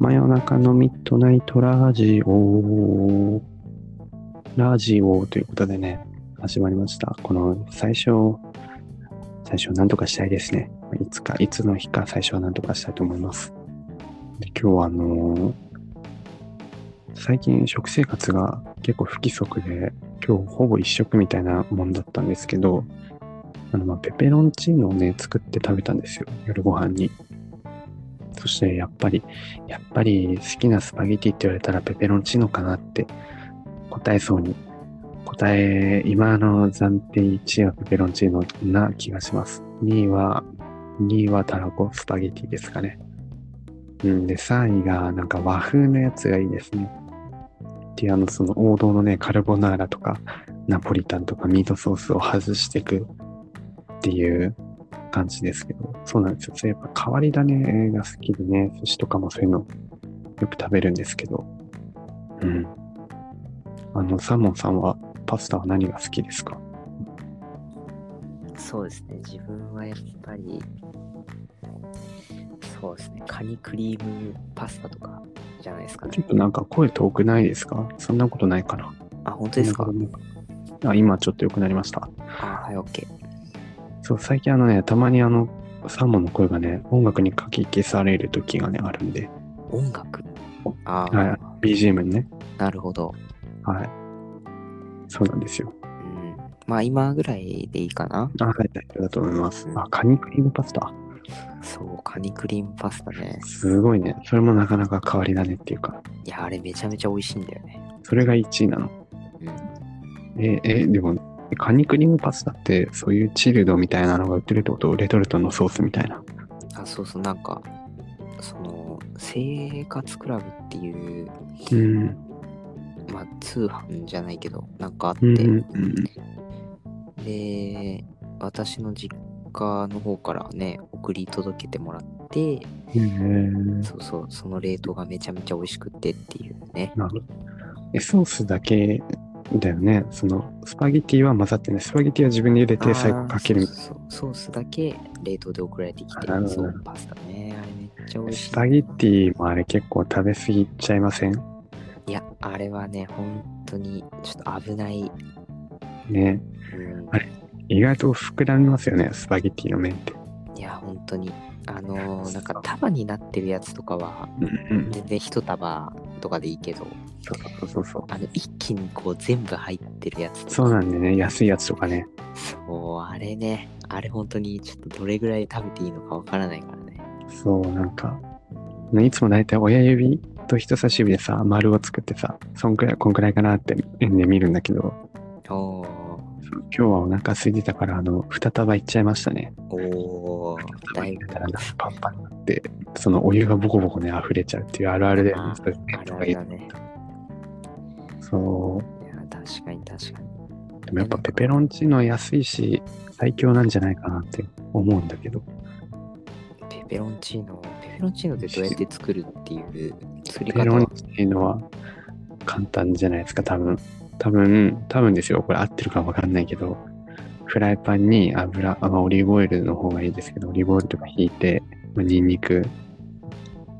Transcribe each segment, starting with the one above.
真夜中のミッドナイトラジオ。ラジオということでね、始まりました。この最初、最初なんとかしたいですね。いつか、いつの日か最初はなんとかしたいと思います。で今日はあのー最近食生活が結構不規則で、今日ほぼ一食みたいなもんだったんですけど、あの、ま、ペペロンチーノをね、作って食べたんですよ。夜ご飯に。そして、やっぱり、やっぱり好きなスパゲティって言われたらペペロンチーノかなって答えそうに。答え、今の暫定1位はペペロンチーノな気がします。2位は、2位はタラコスパゲティですかね。うんで、3位がなんか和風のやつがいいですね。っていうあの、その王道のね、カルボナーラとか、ナポリタンとかミートソースを外していくっていう感じですけど、そうなんですよ。それやっぱ変わり種が好きでね、寿司とかもそういうのよく食べるんですけど、うん。あの、サーモンさんはパスタは何が好きですか？そうですね、自分はやっぱり、そうですね、カニクリームパスタとかじゃないですかねちょ。っとなんか声遠くないですか？そんなことないかなあ、本当ですか？あ、今ちょっと良くなりました。あ、はい、OK。そう、最近あのね、たまにあの、サーモンの声がね、音楽にかき消される時がね、あるんで、音楽？ああ、はい、BGM にね。なるほど。はい。そうなんですよ。うん。まあ今ぐらいでいいかな。あ、はい、大丈夫だと思いますう。んあ、カニクリームパスタ。そう、カニクリームパスタね。すごいね。それもなかなか変わり種っていうか、いや、あれめちゃめちゃ美味しいんだよね。それが1位なの。うん。え、え、でも、カニクリームパスタって、そういうチルドみたいなのが売ってるってこと？レトルトのソースみたいな。あ、そうそう、なんか、その、生活クラブっていう、うん。まあ通販じゃないけど、なんかあって、うんうんうん。で、私の実家の方からね、送り届けてもらって、そうそう、その冷凍がめちゃめちゃ美味しくてっていうね。え、ソースだけだよね。その、スパゲティは混ざってない。スパゲティは自分で茹でて最後かけるそうソースだけ冷凍で送られてきてそう、パスタね、あれめっちゃ美な。味しい。スパゲティもあれ結構食べ過ぎちゃいません？いや、あれはね、本当にちょっと危ない。ね。うんあれ意外と膨らみますよね、スパゲティの麺って。いや、本当に。あのーなんか束になってるやつとかは。全然一束とかでいいけど、そうそうそうそう。あの、一気にこう全部入ってるやつとかそうなんでね、安いやつとかね。そう、あれね、あれ本当にちょっとどれぐらい食べていいのかわからないからね。そう、なんか、いつも大体親指と人差し指でさ、丸を作ってさ、そんくらい、こんくらいかなって円で見るんだけど、おー、そう今日はお腹空いてたから、あの、二束いっちゃいましたね。おー、だいぶパンパンになって、そのお湯がボコボコね、溢れちゃうっていうあるあるで、あそういうある麺とか言うあるだね。そう。いや、確かに確かに。でもやっぱペペロンチーノは安いし、最強なんじゃないかなって思うんだけど。ペペロンチーノ、ペペロンチーノってどうやって作るっていう作りペペロンチーノは簡単じゃないですか、多分。多分、多分ですよ。これ合ってるかわかんないけど、フライパンに油、あまあ、オリーブオイルの方がいいですけど、オリーブオイルとか引いて、まあ、ニンニク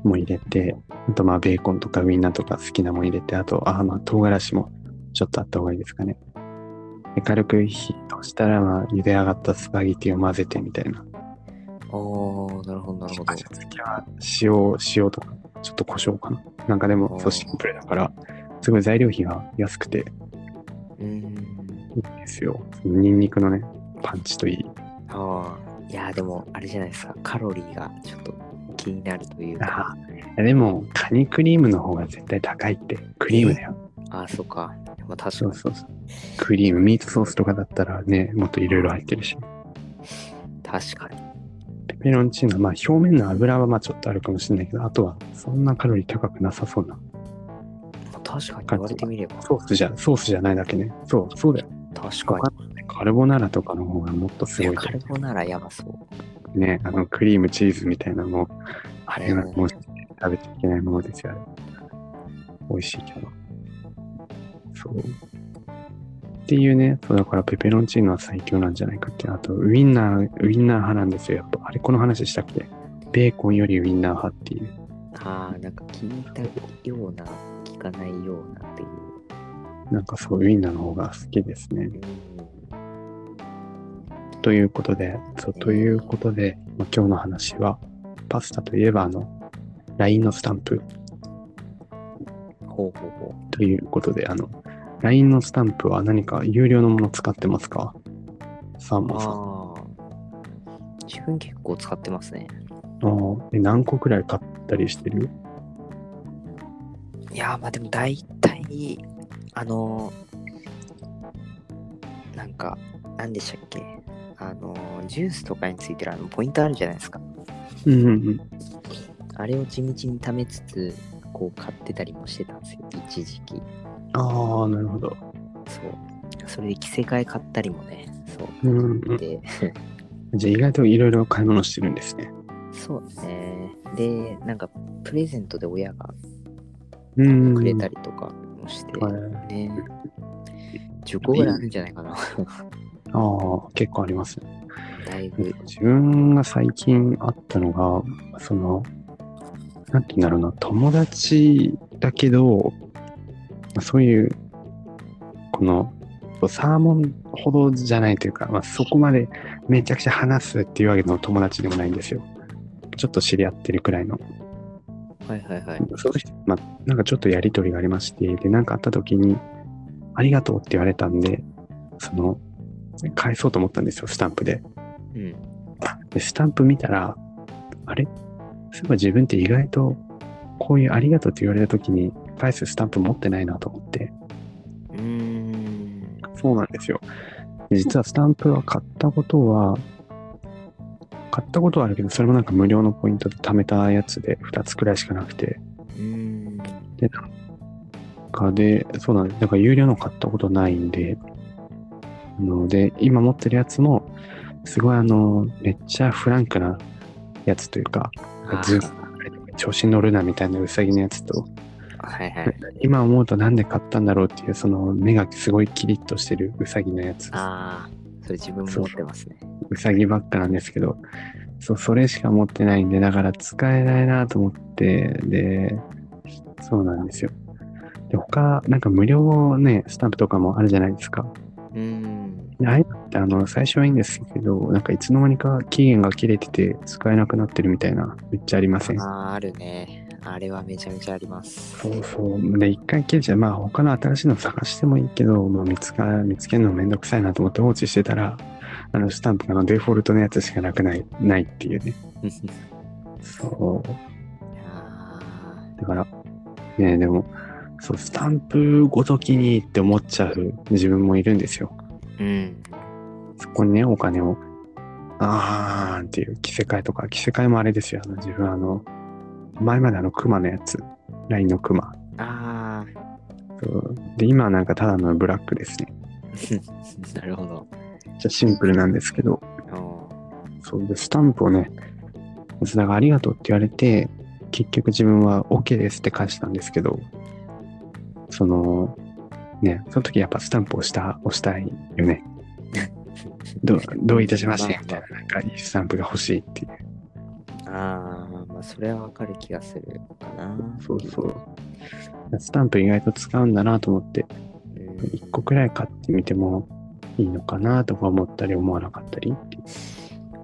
も入れて、あとまあベーコンとかウインナーとか好きなもん入れて、あと、あまあ唐辛子もちょっとあった方がいいですかね。で軽く火通したら、まあ、茹で上がったスパゲティを混ぜてみたいな。おー、なるほど、なるほど。味付けは塩、塩とか、ちょっと胡椒かな。なんかでも、そうシンプルだから、すごい材料費が安くてうーん。いいんですよ。ニンニクのね、パンチといい。ああ、いや、でも、あれじゃないですか、カロリーがちょっと気になるというか。あでも、カニクリームの方が絶対高いって。クリームだよ。ああ、そうか。まあ、確かに。そうそうそう。クリーム、ミートソースとかだったらね、もっといろいろ入ってるし。確かに。ペペロンチーノは、まあ表面の油はまあちょっとあるかもしれないけど、あとはそんなカロリー高くなさそうな。まあ確かに言われてみれば。ソースじゃ、ソースじゃないだけね。そう、そうだよ。確か他のねカルボナーラとかの方がもっとすに。いごいや、カルボナーラやばそう。ね。あの、クリーム、チーズみたいなのも、あれはうんもう食べちゃいけないものですよ。美味しいけど。そう。っていうね、そうだからペペロンチーノは最強なんじゃないかって。あと、ウインナー、ウインナー派なんですよ。やっぱあれ、この話したっけ？ベーコンよりウインナー派っていう。ああ、なんか聞いたような、聞かないようなっていう。なんかそう、ウインナーの方が好きですね。うんということで、そう、ということで、まあ、今日の話は、パスタといえば、あの、LINE のスタンプほうほうほということで、あの、LINE のスタンプは何か有料のもの使ってますか？サーう。モンさん。ああ。自分結構使ってますね。あーえ何個くらい買ったりしてる？いやー、まあでも大体、あのーなんか、なんでしたっけ？あのージュースとかについてるあのポイントあるじゃないですか。うんうんうん。あれを地道に貯めつつ、こう買ってたりもしてたんですよ、一時期。ああ、なるほど。そう。それで着せ替え買ったりもね、そう。うんうん。で、じゃあ意外といろいろ買い物してるんですね。そうね。で、なんか、プレゼントで親がうん。くれたりとかもして、はいね。10個ぐらいあるんじゃないかな。ああ、結構ありますね。だいぶ。自分が最近あったのが、その、なんて言うんだろうな、友達だけど、まあそういう、この、サーモンほどじゃないというか、まあ、そこまでめちゃくちゃ話すっていうわけの友達でもないんですよ。ちょっと知り合ってるくらいの。はいはいはい。その人、まあ、なんかちょっとやりとりがありまして、で、なんかあった時に、ありがとうって言われたんで、その、返そうと思ったんですよ、スタンプで。うん。で、スタンプ見たら、あれ？そういえば自分って意外と、こういうありがとうって言われた時に返すスタンプ持ってないなと思って。うーん。そうなんですよ。で実はスタンプは買ったことは、買ったことはあるけど、それもなんか無料のポイントで貯めたやつで2つくらいしかなくて。うーん。で、なんかで、そうなんです。だから有料の買ったことないんで、あので、今持ってるやつも、すごいあの、めっちゃフランクなやつというか、あずっー調子乗るなみたいなウサギのやつと、はいはい。今思うとなんで買ったんだろうっていう、その目がすごいキリッとしてるウサギのやつ。ああ、それ自分も持ってますね。ウサギばっかなんですけど、そう、それしか持ってないんで、だから使えないなと思って、で、そうなんですよ。で、他、なんか無料のね、スタンプとかもあるじゃないですか。うーん。でああいうのって、あの、最初はいいんですけど、なんかいつの間にか期限が切れてて使えなくなってるみたいな、めっちゃありません？ああ、あるね。あれはめちゃめちゃあります。そうそう。で、一回切れちゃう。まあ、他の新しいの探してもいいけど、もう見つか、見つけるのめんどくさいなと思って放置してたら、あの、スタンプのデフォルトのやつしかなくない、ないっていうね。そう。あだから、ねでも、そう、スタンプごときにって思っちゃう自分もいるんですよ。ーうん。そこにね、お金を、あーんっていう着せ替えとか、着せ替えもあれですよ。あの、自分あの、前まであの、クマのやつ、LINE のクマ。あそうで、今はなんかただのブラックですね。あ、なるほど。じゃシンプルなんですけど、おそうで、スタンプをね、だからありがとうって言われて、結局自分は OK ですって返したんですけど、その、ね、その時やっぱスタンプを押した、押したいよね。どう、どういたしまして、みたいな、なんかいいスタンプが欲しいっていう。ああ、まあそれはわかる気がするかな。そうそう。スタンプ意外と使うんだなと思って、うん。1個くらい買ってみてもいいのかなとか思ったり思わなかったりっていう。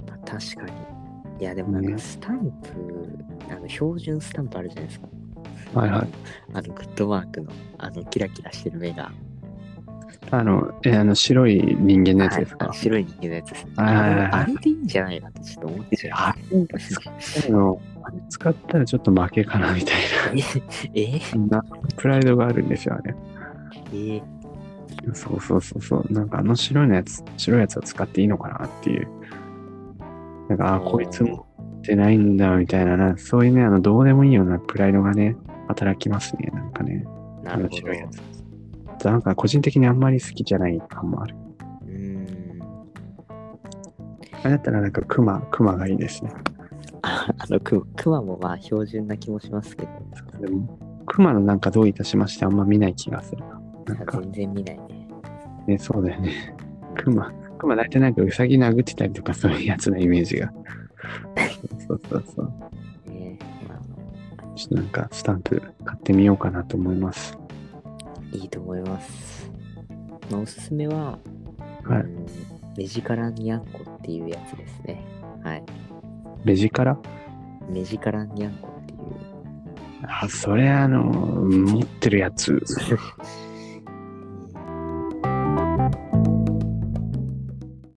まあ確かに。いや、でもなんねかスタンプ、あの標準スタンプあるじゃないですか。はいはい。あのグッドマークの、あのキラキラしてる目が。あの、え、あの、白い人間のやつですか？はい、白い人間のやつですね。あれでいいんじゃないかってちょっと思ってしまう。ああの、使ったらちょっと負けかなみたい え？え？な、そんなプライドがあるんですよ、あれ。えそうそうそうそう。なんかあの白いのやつ、白いやつを使っていいのかなっていう。なんか、あ、こいつ持ってないんだみたいなな、そういうね、あの、どうでもいいようなプライドがね、働きますね、なんかね。なるほど。白いやつ。なんか個人的にあんまり好きじゃない感もある。うーん。あれだったらなんかクマ、クマがいいですね。あ あのク、クマもまあ標準な気もしますけど、でも、クマのなんかどういたしましてあんま見ない気がするな。なんか全然見ないね。ね、そうだよね。クマ、クマ大体なんかウサギ殴ってたりとかそういうやつのイメージが。そうそうそう。ねまあちょっとなんかスタンプ買ってみようかなと思います。いいと思います。まあ、おすすめは、はいうん目力にゃんこっていうやつですね。はい。目力目力にゃんこっていう。あ、それあの、持ってるやつ。